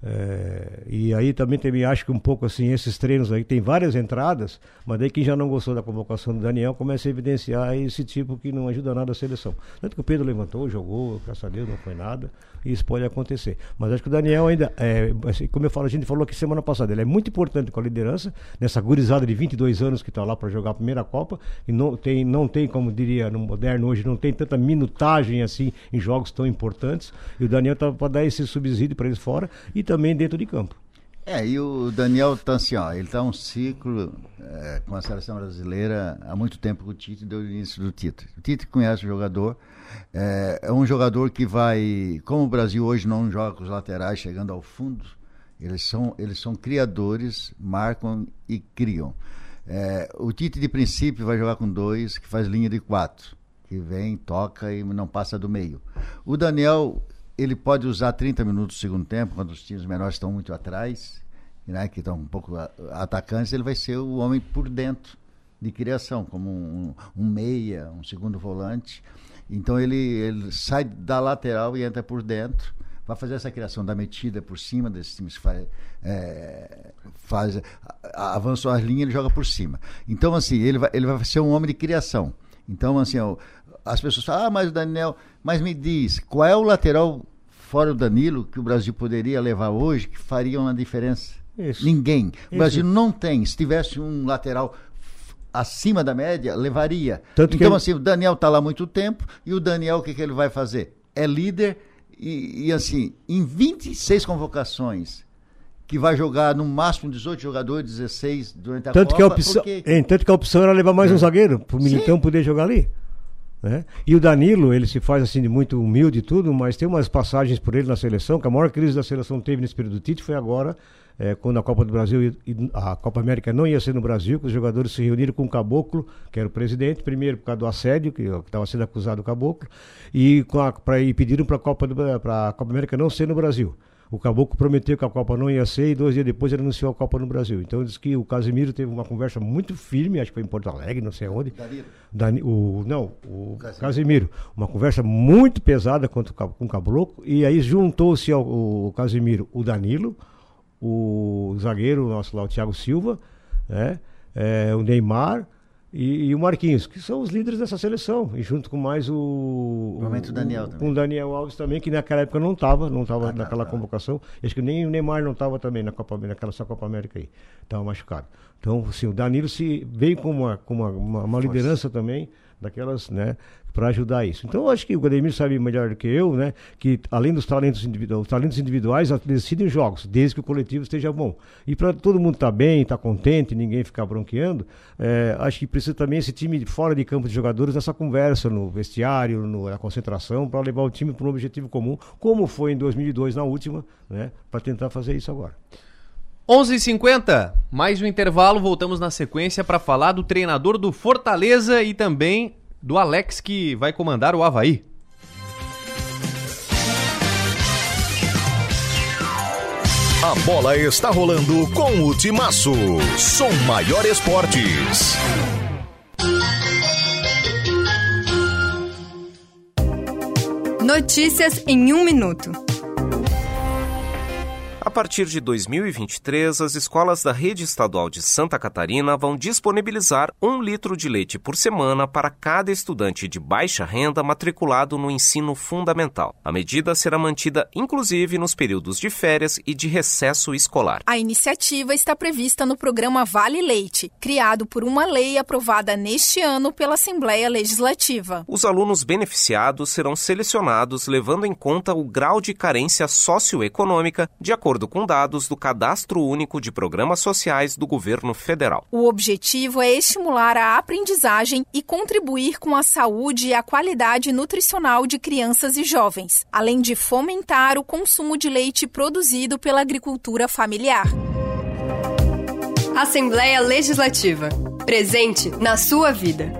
É, e aí também, também acho que um pouco assim, esses treinos aí tem várias entradas, mas daí quem já não gostou da convocação do Daniel começa a evidenciar esse tipo que não ajuda nada a seleção. Tanto que o Pedro levantou, jogou, graças a Deus não foi nada, e isso pode acontecer. Mas acho que o Daniel ainda, é, assim, como eu falo, a gente falou aqui semana passada, ele é muito importante com a liderança, nessa gurizada de 22 anos que está lá para jogar a primeira Copa, e não tem, não tem, como diria no moderno hoje, não tem tanta minutagem assim em jogos tão importantes, e o Daniel tá para dar esse subsídio para eles fora e também dentro de campo. É, e o Daniel tá assim, ó, ele tá um ciclo é, com a seleção brasileira há muito tempo com o Tite, deu o início do Tite. O Tite conhece o jogador, é, é um jogador que vai, como o Brasil hoje não joga com os laterais chegando ao fundo, eles são, eles são criadores, marcam e criam. É, o Tite de princípio vai jogar com dois, que faz linha de quatro, que vem, toca e não passa do meio. O Daniel ele pode usar 30 minutos do segundo tempo, quando os times menores estão muito atrás, né, que estão um pouco atacantes, ele vai ser o homem por dentro de criação, como um, um meia, um segundo volante. Então ele, ele sai da lateral e entra por dentro, vai fazer essa criação da metida por cima desses times que faz, é, faz avançou as linhas, ele joga por cima. Então assim, ele vai, ele vai ser um homem de criação. Então assim, ó, as pessoas falam, ah, mas o Daniel, mas me diz, qual é o lateral fora o Danilo que o Brasil poderia levar hoje que faria uma diferença? Isso. Ninguém. O Isso. Brasil não tem. Se tivesse um lateral acima da média, levaria. Tanto que então, ele- assim, o Daniel está lá há muito tempo e o Daniel, o que, que ele vai fazer? É líder e, e, assim, em 26 convocações, que vai jogar no máximo 18 jogadores, 16 durante a Tanto Copa. que, a opção, porque- hein, tanto que a opção era levar mais É. um zagueiro, para o Sim. Militão poder jogar ali. Né? E o Danilo, ele se faz assim de muito humilde e tudo, mas tem umas passagens por ele na seleção, que a maior crise da seleção teve nesse período do Tite foi agora, eh, quando a Copa do Brasil e, a Copa América não ia ser no Brasil, que os jogadores se reuniram com o Caboclo, que era o presidente, primeiro por causa do assédio, que estava sendo acusado o Caboclo, e, com a, pra, e pediram para a Copa, Copa América não ser no Brasil. O Caboclo prometeu que a Copa não ia ser e dois dias depois ele anunciou a Copa no Brasil. Então diz que o Casemiro teve uma conversa muito firme, acho que foi em Porto Alegre, não sei onde. Dani- o, não, o Casemiro. Uma conversa muito pesada com o Caboclo. E aí juntou-se ao o Casemiro o Danilo, o zagueiro nosso lá, o Thiago Silva, né? É, o Neymar e, e o Marquinhos, que são os líderes dessa seleção. E junto com mais o. O Daniel também. Com o Daniel Alves também, que naquela época não estava, não estava naquela convocação. Acho que nem o Neymar não estava também na Copa, naquela só Copa América aí. Estava machucado. Então, assim, o Danilo se veio com uma, com uma, uma, uma liderança também daquelas, né, para ajudar isso. Então, eu acho que o Ademir sabe melhor do que eu, né, que além dos talentos, individuais, os talentos individuais decidem jogos, desde que o coletivo esteja bom. E para todo mundo estar tá bem, estar tá contente, ninguém ficar bronqueando, é, acho que precisa também esse time fora de campo de jogadores, essa conversa no vestiário, no, na concentração, para levar o time para um objetivo comum, como foi em 2002 na última, né, para tentar fazer isso agora. 11:50, mais um intervalo, voltamos na sequência para falar do treinador do Fortaleza e também do Alex que vai comandar o Havaí. A bola está rolando com o Timaço. Som Maior Esportes. Notícias em um minuto. A partir de 2023, as escolas da rede estadual de Santa Catarina vão disponibilizar um litro de leite por semana para cada estudante de baixa renda matriculado no ensino fundamental. A medida será mantida inclusive nos períodos de férias e de recesso escolar. A iniciativa está prevista no programa Vale Leite, criado por uma lei aprovada neste ano pela Assembleia Legislativa. Os alunos beneficiados serão selecionados levando em conta o grau de carência socioeconômica de acordo acordo com dados do Cadastro Único de Programas Sociais do Governo Federal. O objetivo é estimular a aprendizagem e contribuir com a saúde e a qualidade nutricional de crianças e jovens, além de fomentar o consumo de leite produzido pela agricultura familiar. Assembleia Legislativa. Presente na sua vida.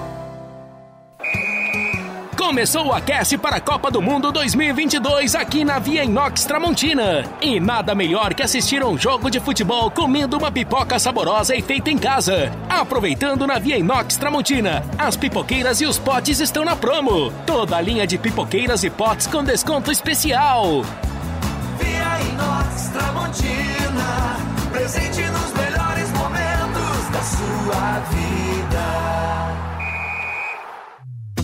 Começou o aquece para a Copa do Mundo 2022 aqui na Via Inox Tramontina. E nada melhor que assistir um jogo de futebol comendo uma pipoca saborosa e feita em casa. Aproveitando na Via Inox Tramontina, as pipoqueiras e os potes estão na promo. Toda a linha de pipoqueiras e potes com desconto especial. Via Inox Tramontina, presente nos melhores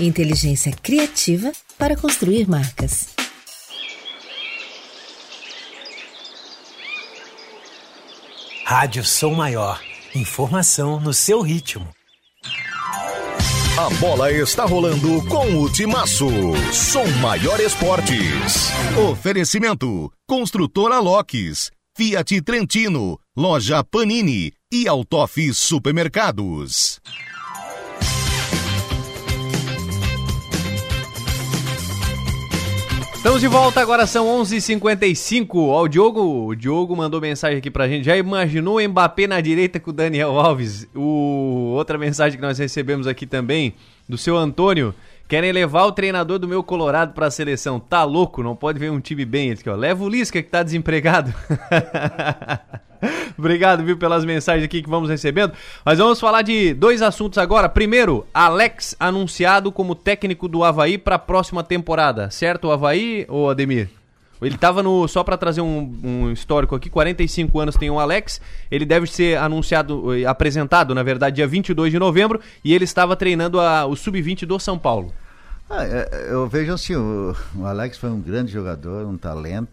Inteligência criativa para construir marcas. Rádio Som Maior. Informação no seu ritmo. A bola está rolando com o Timaço. Som Maior Esportes. Oferecimento: Construtora Locks, Fiat Trentino, Loja Panini e Autof Supermercados. Estamos de volta, agora são 11:55. h 55 Ó, o Diogo, o Diogo mandou mensagem aqui pra gente. Já imaginou o Mbappé na direita com o Daniel Alves? O... Outra mensagem que nós recebemos aqui também, do seu Antônio. Querem levar o treinador do meu Colorado pra seleção. Tá louco? Não pode ver um time bem. Ele aqui, ó. Leva o Lisca que tá desempregado. Obrigado, viu, pelas mensagens aqui que vamos recebendo. Mas vamos falar de dois assuntos agora. Primeiro, Alex anunciado como técnico do Havaí para a próxima temporada. Certo, Havaí ou Ademir? Ele estava no. Só para trazer um, um, histórico aqui, 45 anos tem o Alex. Ele deve ser anunciado, eh, apresentado, na verdade, dia 22 de novembro. E ele estava treinando a, o Sub-20 do São Paulo. Ah, é, eu vejo assim: o, o Alex foi um grande jogador, um talento.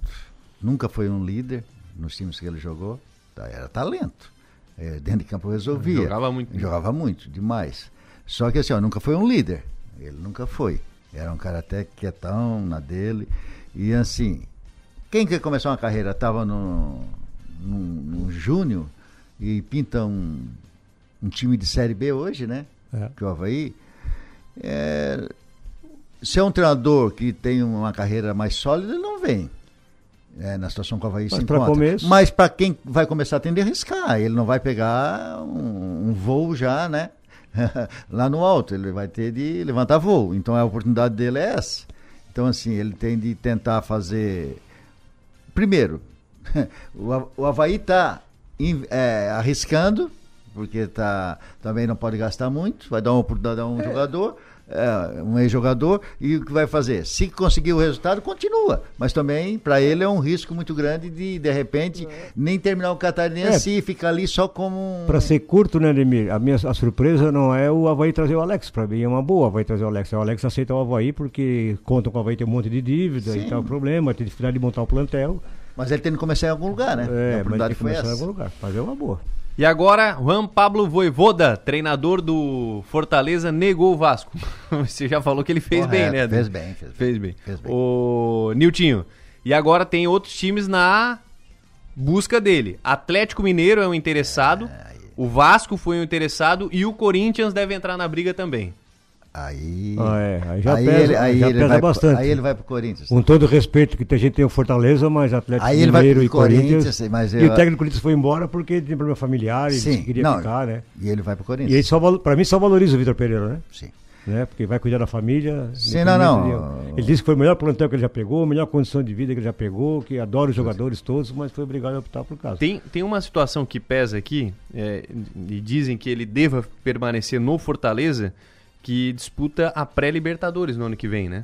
Nunca foi um líder nos times que ele jogou. Tá, era talento. É, dentro de campo resolvia. Jogava muito. Jogava muito, demais. Só que assim, ó, nunca foi um líder. Ele nunca foi. Era um cara até quietão na dele. E assim, quem que começou uma carreira estava no, no, no Júnior e pinta um, um time de Série B hoje, né? É. Que é o Havaí. É, se é um treinador que tem uma carreira mais sólida, ele não vem é, na situação que o Havaí Mas se encontra. Começo... Mas para quem vai começar a tender a arriscar, ele não vai pegar um, um voo já, né? Lá no alto, ele vai ter de levantar voo. Então a oportunidade dele é essa. Então, assim, ele tem de tentar fazer. Primeiro, o Havaí está é, arriscando, porque tá, também não pode gastar muito, vai dar uma oportunidade a um é. jogador é, um ex-jogador, e o que vai fazer? Se conseguir o resultado, continua. Mas também, para ele, é um risco muito grande de, de repente, nem terminar o catarinense é. e ficar ali só como um... Para ser curto, né, Ademir? A minha a surpresa não é o Havaí trazer o Alex. Para mim é uma boa o Havaí trazer o Alex. O Alex aceita o Havaí porque conta com o Havaí tem um monte de dívida Sim. e tal problema, tem dificuldade de montar o plantel. Mas ele tem que começar em algum lugar, né? É, a mas tem que começar em algum lugar. Fazer uma boa. E agora, Juan Pablo Voivoda, treinador do Fortaleza, negou o Vasco. Você já falou que ele fez Correto, bem, né? Fez bem, fez, fez bem. Fez bem. O Niltinho. E agora tem outros times na busca dele. Atlético Mineiro é um interessado, é, o Vasco foi um interessado e o Corinthians deve entrar na briga também. Aí, ah, é. aí já aí pesa, ele, aí já ele pesa vai, bastante. Aí ele vai pro Corinthians. Com todo o respeito que a gente tem o Fortaleza, mas Atlético aí Mineiro e Corinthians. Mas eu... E o técnico Corinthians foi embora porque tem problema familiar e Sim, queria não, ficar, né? E ele vai pro Corinthians. E ele só, pra mim só valoriza o Vitor Pereira, né? Sim. Né? Porque vai cuidar da família. Sim, não, não. Ele disse que foi o melhor plantel que ele já pegou, a melhor condição de vida que ele já pegou, que adora os jogadores todos, mas foi obrigado a optar por caso. Tem, tem uma situação que pesa aqui, é, e dizem que ele deva permanecer no Fortaleza, que disputa a pré-Libertadores no ano que vem, né?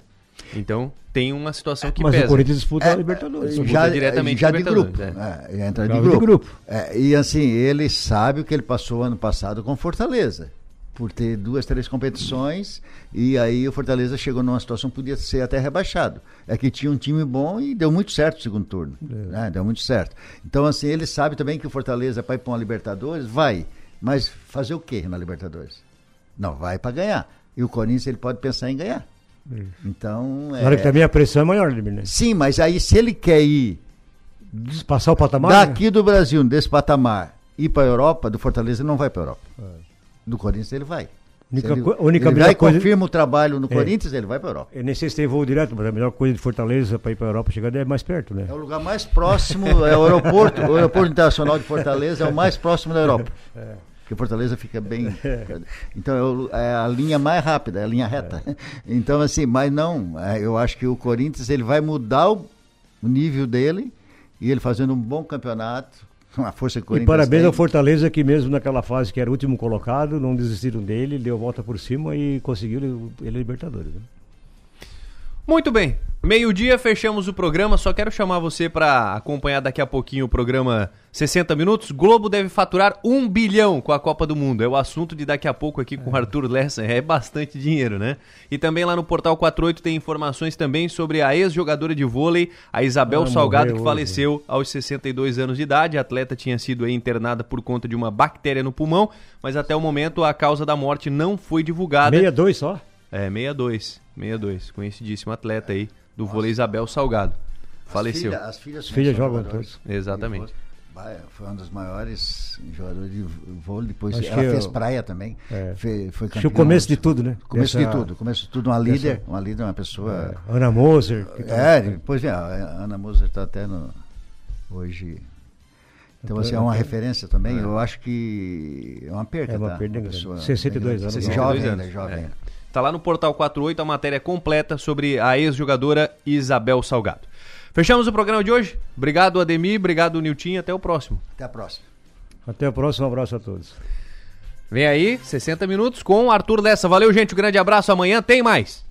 Então tem uma situação que Mas pesa. o Corinthians disputa é, a Libertadores. Disputa já, diretamente já de grupo. É. É, entra de grupo. De grupo. É, e assim, ele sabe o que ele passou ano passado com Fortaleza. Por ter duas, três competições, e aí o Fortaleza chegou numa situação que podia ser até rebaixado. É que tinha um time bom e deu muito certo o segundo turno. É. Né? Deu muito certo. Então, assim, ele sabe também que o Fortaleza vai para uma Libertadores, vai. Mas fazer o quê na Libertadores? Não, vai para ganhar. E o Corinthians ele pode pensar em ganhar. Isso. Então. Claro é... que também a pressão é maior, né? Sim, mas aí se ele quer ir. Passar o patamar? Daqui né? do Brasil, desse patamar, ir para a Europa, do Fortaleza ele não vai para a Europa. É. Do Corinthians ele vai. Única, ele, única ele vai coisa... confirma o trabalho no é. Corinthians, ele vai para a Europa. Eu nem sei se tem voo direto, mas a melhor coisa de Fortaleza para ir para a Europa chegando é mais perto, né? É o lugar mais próximo, é o aeroporto, o aeroporto internacional de Fortaleza é o mais próximo da Europa. É que Fortaleza fica bem. Então é a linha mais rápida, é a linha reta. É. Então, assim, mas não, é, eu acho que o Corinthians ele vai mudar o nível dele e ele fazendo um bom campeonato, uma força que E parabéns tem. ao Fortaleza que mesmo naquela fase que era o último colocado, não desistiram dele, deu a volta por cima e conseguiu ele, ele Libertadores. né? Muito bem. Meio-dia fechamos o programa. Só quero chamar você para acompanhar daqui a pouquinho o programa 60 Minutos. Globo deve faturar um bilhão com a Copa do Mundo. É o assunto de daqui a pouco aqui com o Arthur Lessa. É bastante dinheiro, né? E também lá no Portal 48 tem informações também sobre a ex-jogadora de vôlei, a Isabel Ah, Salgado, que hoje. faleceu aos 62 anos de idade. A atleta tinha sido aí internada por conta de uma bactéria no pulmão, mas até o momento a causa da morte não foi divulgada. 62 só? É, 62. 62. Conhecidíssimo atleta aí do vôlei Isabel Salgado. Faleceu. filhas- as filhas As filhas são jogam todos. Exatamente. Foi um dos maiores jogadores de vôlei. Depois Acho ela fez eu- praia também. É. Foi Acho que o começo de tudo, né? Começo Dessa- de tudo. Começo de tudo. Uma líder. Uma líder, uma pessoa. É, Ana Moser. que tá- É, depois vem. A Ana Moser está até no, hoje. Então, assim, é uma referência também. É. Eu acho que é uma perda. É uma tá? perda Uma grande. pessoa 62 bem anos. grande. 62 Jovem, anos. jovem. É. Tá lá no Portal 48 a matéria completa sobre a ex-jogadora Isabel Salgado. Fechamos o programa de hoje. Obrigado, Ademir. Obrigado, Nilton. Até o próximo. Até a próxima. Até a próxima, um abraço a todos. Vem aí, 60 minutos com o Arthur Lessa. Valeu, gente. Um grande abraço. Amanhã tem mais.